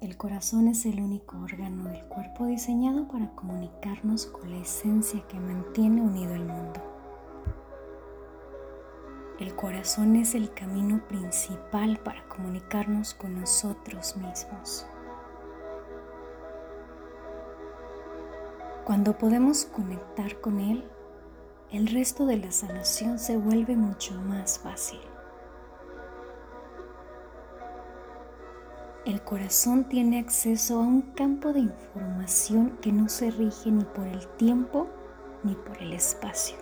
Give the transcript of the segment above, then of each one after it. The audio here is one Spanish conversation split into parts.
El corazón es el único órgano del cuerpo diseñado para comunicarnos con la esencia que mantiene unido el mundo. El corazón es el camino principal para comunicarnos con nosotros mismos. Cuando podemos conectar con Él, el resto de la sanación se vuelve mucho más fácil. El corazón tiene acceso a un campo de información que no se rige ni por el tiempo ni por el espacio.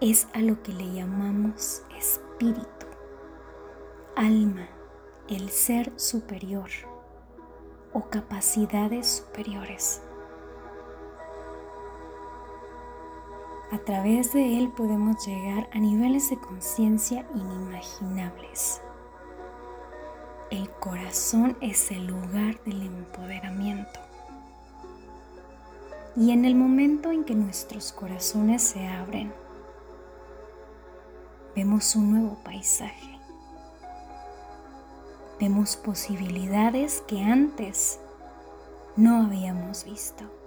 Es a lo que le llamamos espíritu, alma, el ser superior o capacidades superiores. A través de él podemos llegar a niveles de conciencia inimaginables. El corazón es el lugar del empoderamiento. Y en el momento en que nuestros corazones se abren, vemos un nuevo paisaje. Vemos posibilidades que antes no habíamos visto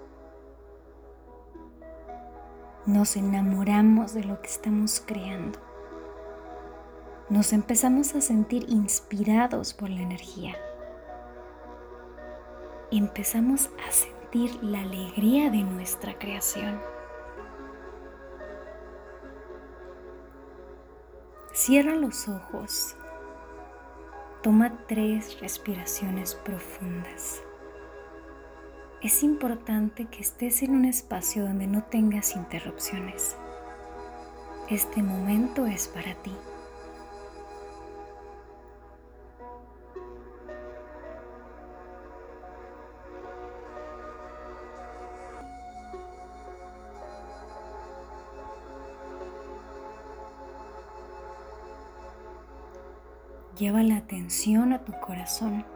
nos enamoramos de lo que estamos creando. Nos empezamos a sentir inspirados por la energía. Empezamos a sentir la alegría de nuestra creación. Cierra los ojos. Toma tres respiraciones profundas es importante que estés en un espacio donde no tengas interrupciones. Este momento es para ti. Lleva la atención a tu corazón.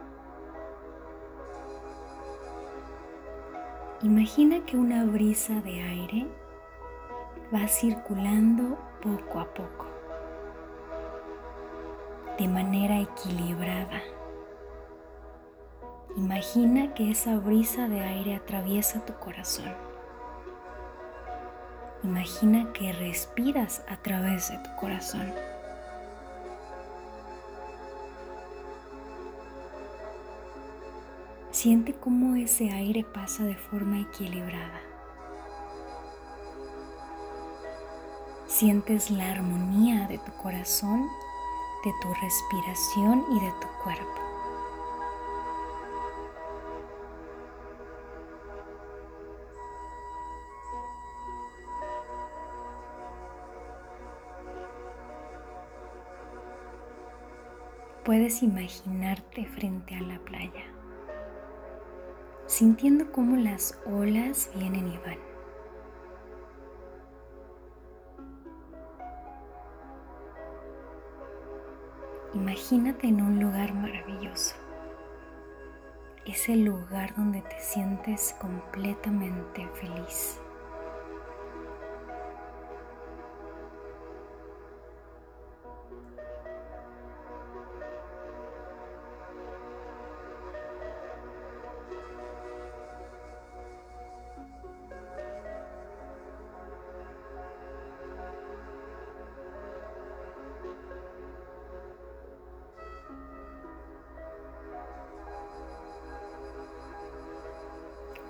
Imagina que una brisa de aire va circulando poco a poco, de manera equilibrada. Imagina que esa brisa de aire atraviesa tu corazón. Imagina que respiras a través de tu corazón. Siente cómo ese aire pasa de forma equilibrada. Sientes la armonía de tu corazón, de tu respiración y de tu cuerpo. Puedes imaginarte frente a la playa sintiendo cómo las olas vienen y van. Imagínate en un lugar maravilloso. Es el lugar donde te sientes completamente feliz.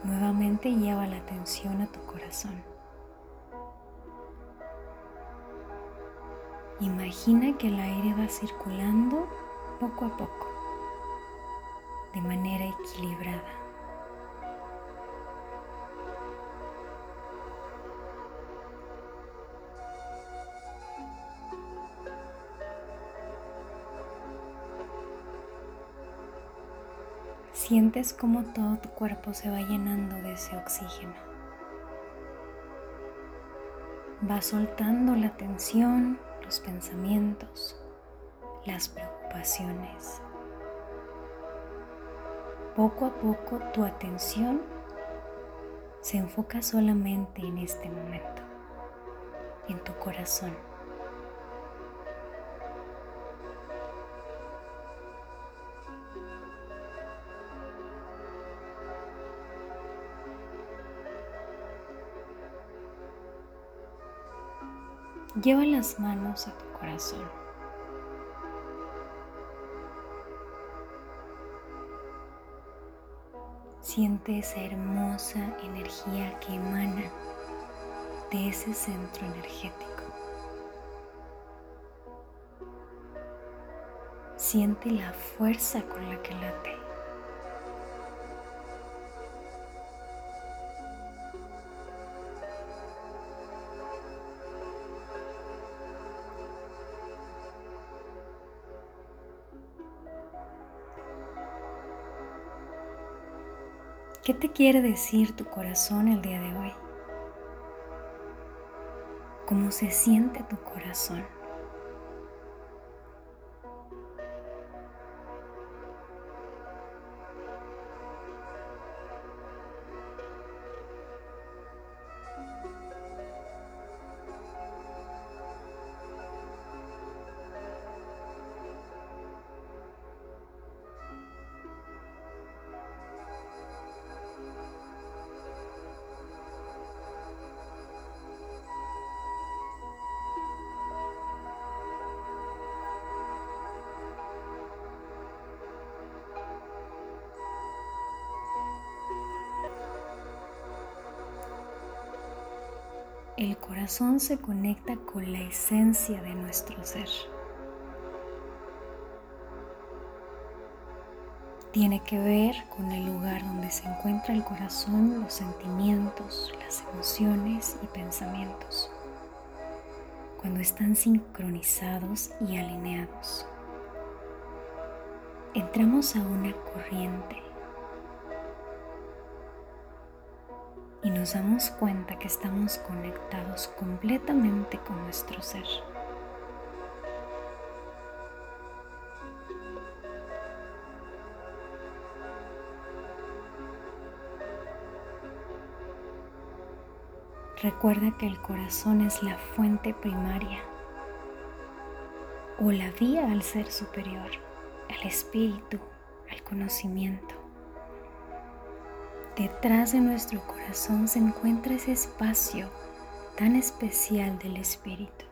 Nuevamente lleva la atención a tu corazón. Imagina que el aire va circulando poco a poco, de manera equilibrada. Sientes como todo tu cuerpo se va llenando de ese oxígeno. Va soltando la tensión, los pensamientos, las preocupaciones. Poco a poco tu atención se enfoca solamente en este momento, en tu corazón. Lleva las manos a tu corazón. Siente esa hermosa energía que emana de ese centro energético. Siente la fuerza con la que late. ¿Qué te quiere decir tu corazón el día de hoy? ¿Cómo se siente tu corazón? El corazón se conecta con la esencia de nuestro ser. Tiene que ver con el lugar donde se encuentra el corazón, los sentimientos, las emociones y pensamientos, cuando están sincronizados y alineados. Entramos a una corriente y nos damos cuenta que estamos conectados completamente con nuestro ser. Recuerda que el corazón es la fuente primaria o la vía al ser superior, al espíritu, al conocimiento. Detrás de nuestro corazón se encuentra ese espacio tan especial del Espíritu.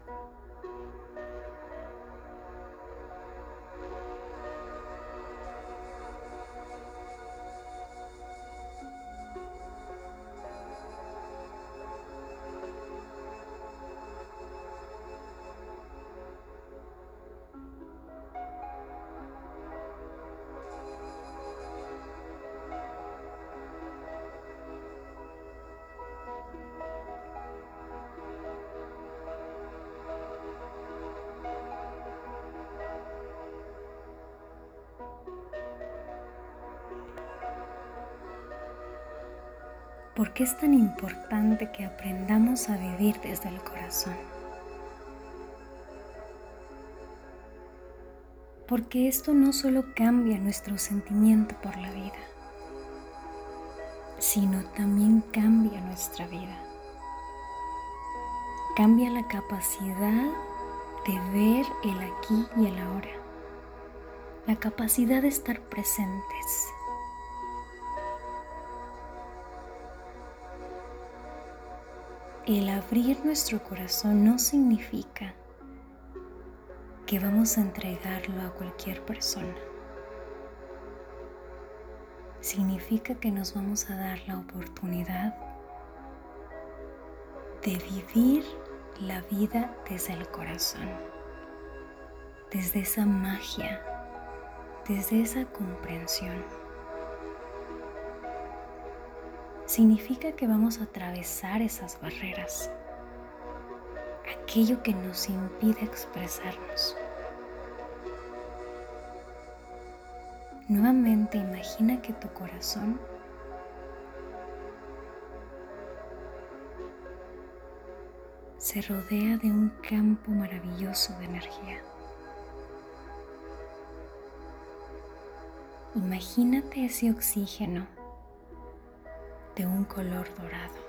¿Por qué es tan importante que aprendamos a vivir desde el corazón? Porque esto no solo cambia nuestro sentimiento por la vida, sino también cambia nuestra vida. Cambia la capacidad de ver el aquí y el ahora, la capacidad de estar presentes el abrir nuestro corazón no significa que vamos a entregarlo a cualquier persona. Significa que nos vamos a dar la oportunidad de vivir la vida desde el corazón, desde esa magia, desde esa comprensión significa que vamos a atravesar esas barreras, aquello que nos impide expresarnos. Nuevamente imagina que tu corazón se rodea de un campo maravilloso de energía. Imagínate ese oxígeno de un color dorado.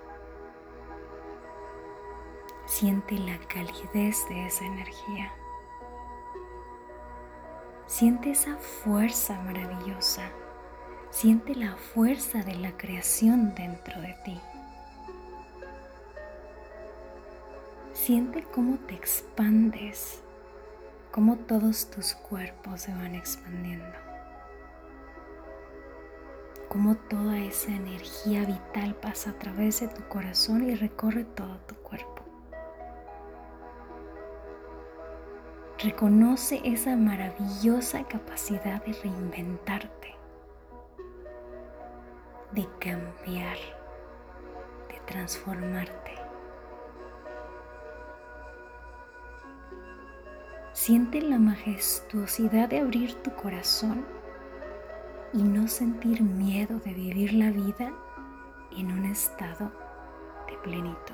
Siente la calidez de esa energía. Siente esa fuerza maravillosa. Siente la fuerza de la creación dentro de ti. Siente cómo te expandes, cómo todos tus cuerpos se van expandiendo, cómo toda esa energía vital pasa a través de tu corazón y recorre todo tu cuerpo. Reconoce esa maravillosa capacidad de reinventarte, de cambiar, de transformarte. Siente la majestuosidad de abrir tu corazón y no sentir miedo de vivir la vida en un estado de plenitud.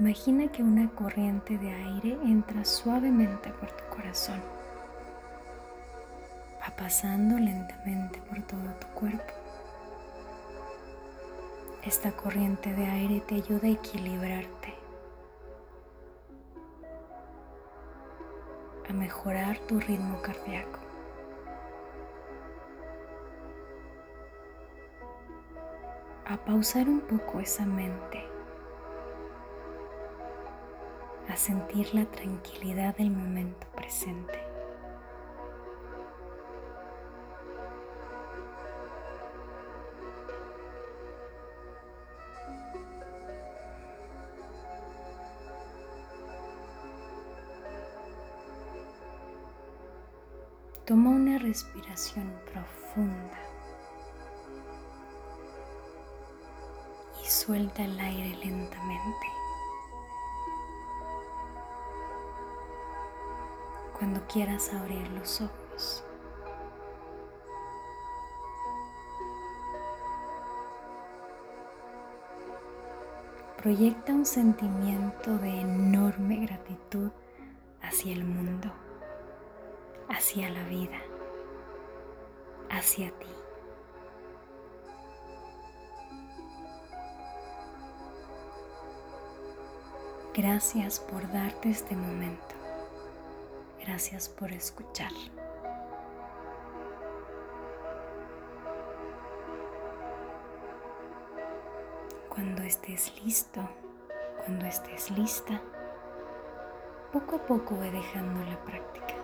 Imagina que una corriente de aire entra suavemente por tu corazón. Pasando lentamente por todo tu cuerpo. Esta corriente de aire te ayuda a equilibrarte, a mejorar tu ritmo cardíaco. a pausar un poco esa mente a sentir la tranquilidad del momento presente. Toma una respiración profunda y suelta el aire lentamente. cuando quieras abrir los ojos. Proyecta un sentimiento de enorme gratitud hacia el mundo, hacia la vida, hacia ti. Gracias por darte este momento. Gracias por escuchar. Cuando estés listo, cuando estés lista, poco a poco ve dejando la práctica.